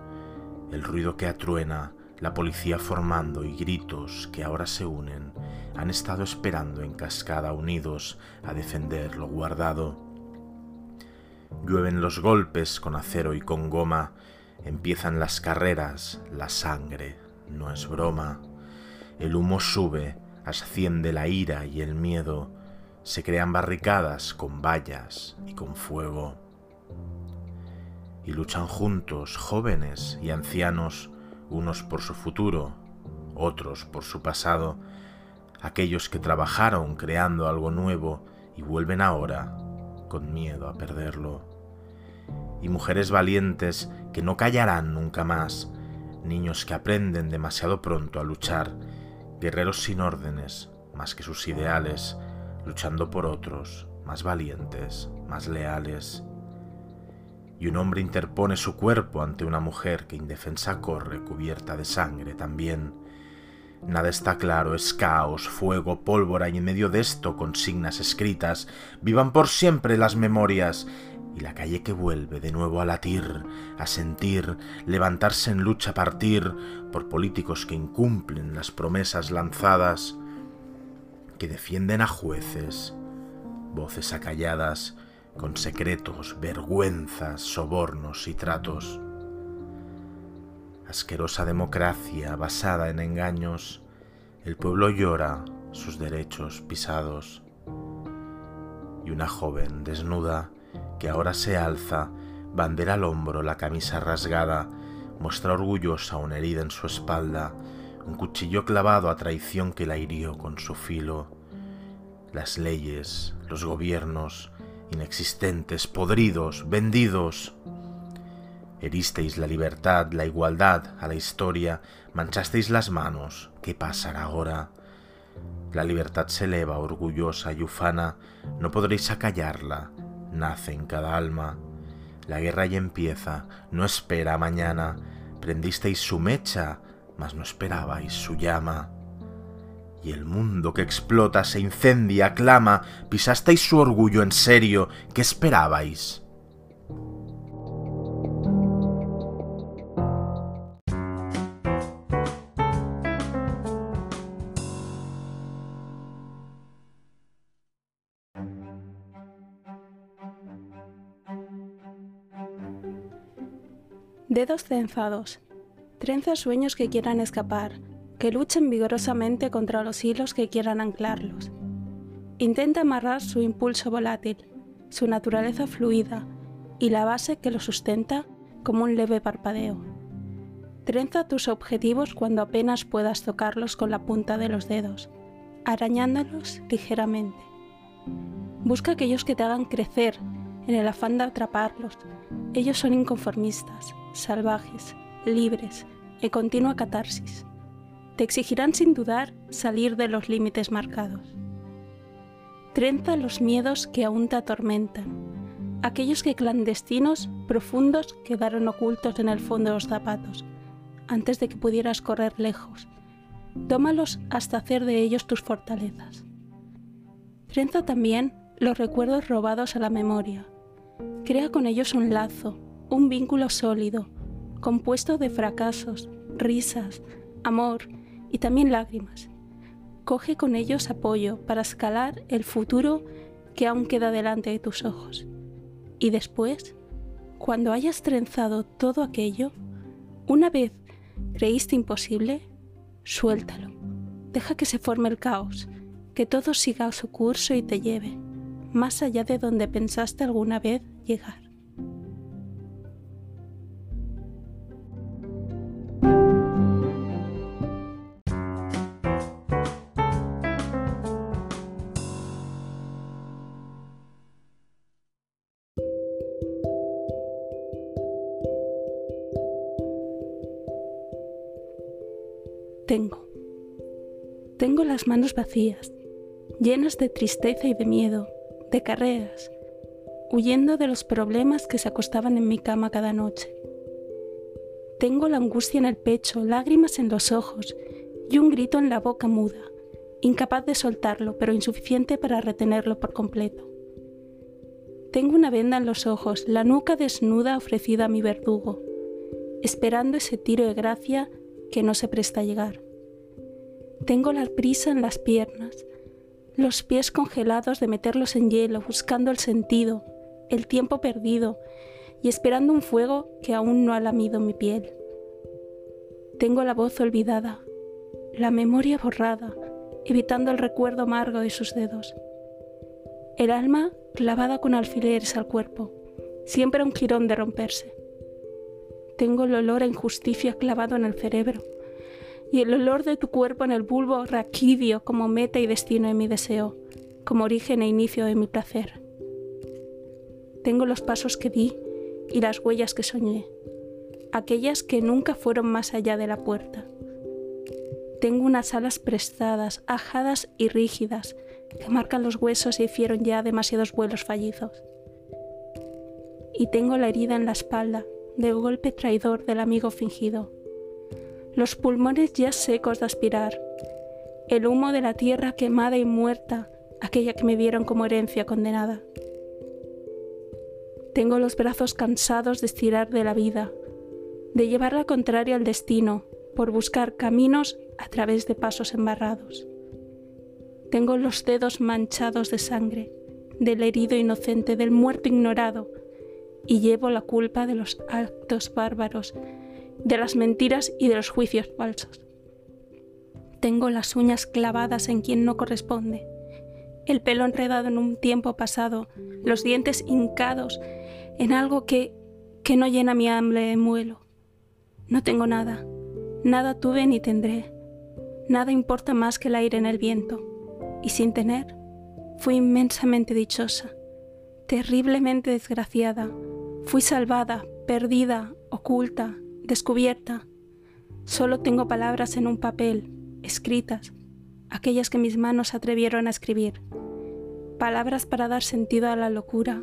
el ruido que atruena, la policía formando y gritos que ahora se unen han estado esperando en cascada unidos a defender lo guardado. Llueven los golpes con acero y con goma, empiezan las carreras, la sangre, no es broma. El humo sube, asciende la ira y el miedo, se crean barricadas con vallas y con fuego. Y luchan juntos jóvenes y ancianos, unos por su futuro, otros por su pasado, aquellos que trabajaron creando algo nuevo y vuelven ahora con miedo a perderlo. Y mujeres valientes que no callarán nunca más, niños que aprenden demasiado pronto a luchar, guerreros sin órdenes, más que sus ideales, luchando por otros, más valientes, más leales. Y un hombre interpone su cuerpo ante una mujer que indefensa corre cubierta de sangre también. Nada está claro, es caos, fuego, pólvora y en medio de esto consignas escritas. Vivan por siempre las memorias y la calle que vuelve de nuevo a latir, a sentir, levantarse en lucha, partir por políticos que incumplen las promesas lanzadas que defienden a jueces, voces acalladas con secretos, vergüenzas, sobornos y tratos. Asquerosa democracia basada en engaños, el pueblo llora sus derechos pisados. Y una joven desnuda que ahora se alza, bandera al hombro, la camisa rasgada, muestra orgullosa una herida en su espalda, un cuchillo clavado a traición que la hirió con su filo. Las leyes, los gobiernos, inexistentes, podridos, vendidos. Heristeis la libertad, la igualdad a la historia, manchasteis las manos. ¿Qué pasará ahora? La libertad se eleva, orgullosa y ufana, no podréis acallarla, nace en cada alma. La guerra ya empieza, no espera mañana. Prendisteis su mecha, mas no esperabais su llama. Y el mundo que explota se incendia, clama, pisasteis su orgullo en serio, ¿qué esperabais? Dedos trenzados. Trenza sueños que quieran escapar, que luchen vigorosamente contra los hilos que quieran anclarlos. Intenta amarrar su impulso volátil, su naturaleza fluida y la base que lo sustenta como un leve parpadeo. Trenza tus objetivos cuando apenas puedas tocarlos con la punta de los dedos, arañándolos ligeramente. Busca aquellos que te hagan crecer en el afán de atraparlos. Ellos son inconformistas, salvajes, libres, en continua catarsis. Te exigirán sin dudar salir de los límites marcados. Trenza los miedos que aún te atormentan, aquellos que clandestinos, profundos, quedaron ocultos en el fondo de los zapatos, antes de que pudieras correr lejos. Tómalos hasta hacer de ellos tus fortalezas. Trenza también los recuerdos robados a la memoria. Crea con ellos un lazo, un vínculo sólido, compuesto de fracasos, risas, amor y también lágrimas. Coge con ellos apoyo para escalar el futuro que aún queda delante de tus ojos. Y después, cuando hayas trenzado todo aquello, una vez creíste imposible, suéltalo. Deja que se forme el caos, que todo siga su curso y te lleve, más allá de donde pensaste alguna vez llegar. Tengo las manos vacías, llenas de tristeza y de miedo, de carreras, huyendo de los problemas que se acostaban en mi cama cada noche. Tengo la angustia en el pecho, lágrimas en los ojos y un grito en la boca muda, incapaz de soltarlo, pero insuficiente para retenerlo por completo. Tengo una venda en los ojos, la nuca desnuda ofrecida a mi verdugo, esperando ese tiro de gracia que no se presta a llegar. Tengo la prisa en las piernas, los pies congelados de meterlos en hielo, buscando el sentido, el tiempo perdido y esperando un fuego que aún no ha lamido mi piel. Tengo la voz olvidada, la memoria borrada, evitando el recuerdo amargo de sus dedos. El alma clavada con alfileres al cuerpo, siempre un jirón de romperse. Tengo el olor a injusticia clavado en el cerebro y el olor de tu cuerpo en el bulbo raquídeo como meta y destino de mi deseo, como origen e inicio de mi placer. Tengo los pasos que di y las huellas que soñé, aquellas que nunca fueron más allá de la puerta. Tengo unas alas prestadas, ajadas y rígidas, que marcan los huesos y hicieron ya demasiados vuelos fallidos. Y tengo la herida en la espalda del golpe traidor del amigo fingido. Los pulmones ya secos de aspirar, el humo de la tierra quemada y muerta, aquella que me dieron como herencia condenada. Tengo los brazos cansados de estirar de la vida, de llevar la contraria al destino, por buscar caminos a través de pasos embarrados. Tengo los dedos manchados de sangre, del herido inocente, del muerto ignorado, y llevo la culpa de los actos bárbaros, de las mentiras y de los juicios falsos. Tengo las uñas clavadas en quien no corresponde, el pelo enredado en un tiempo pasado, los dientes hincados en algo que, que no llena mi hambre de muelo. No tengo nada, nada tuve ni tendré, nada importa más que el aire en el viento, y sin tener, fui inmensamente dichosa, terriblemente desgraciada, fui salvada, perdida, oculta, descubierta. Solo tengo palabras en un papel, escritas, aquellas que mis manos atrevieron a escribir. Palabras para dar sentido a la locura,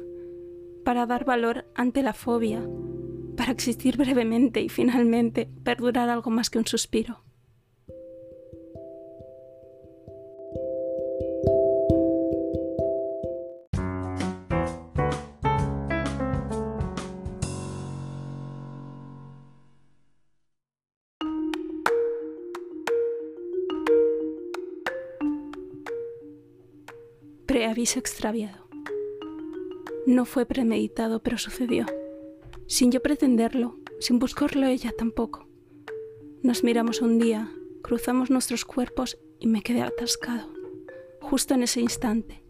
para dar valor ante la fobia, para existir brevemente y finalmente perdurar algo más que un suspiro. Preaviso extraviado. No fue premeditado, pero sucedió. Sin yo pretenderlo, sin buscarlo ella tampoco. Nos miramos un día, cruzamos nuestros cuerpos y me quedé atascado, justo en ese instante.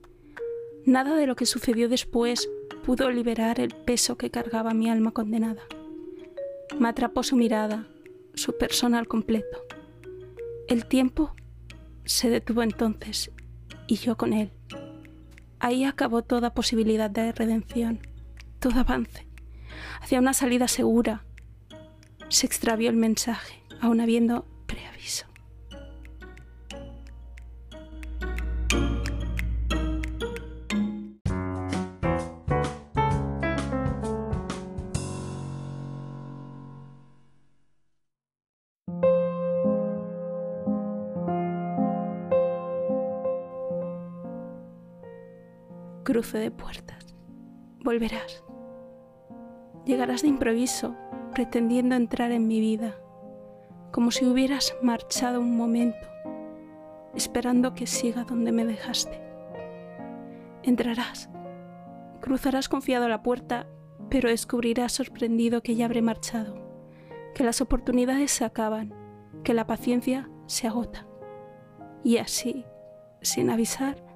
Nada de lo que sucedió después pudo liberar el peso que cargaba mi alma condenada. Me atrapó su mirada, su persona al completo. El tiempo se detuvo entonces y yo con él. Ahí acabó toda posibilidad de redención, todo avance, hacia una salida segura. Se extravió el mensaje, aún habiendo preaviso. Cruce de puertas. Volverás. Llegarás de improviso, pretendiendo entrar en mi vida, como si hubieras marchado un momento, esperando que siga donde me dejaste. Entrarás, cruzarás confiado la puerta, pero descubrirás sorprendido que ya habré marchado, que las oportunidades se acaban, que la paciencia se agota. Y así, sin avisar,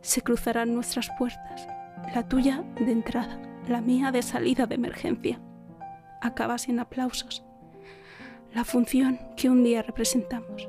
se cruzarán nuestras puertas, la tuya de entrada, la mía de salida de emergencia. Acaba sin aplausos, la función que un día representamos.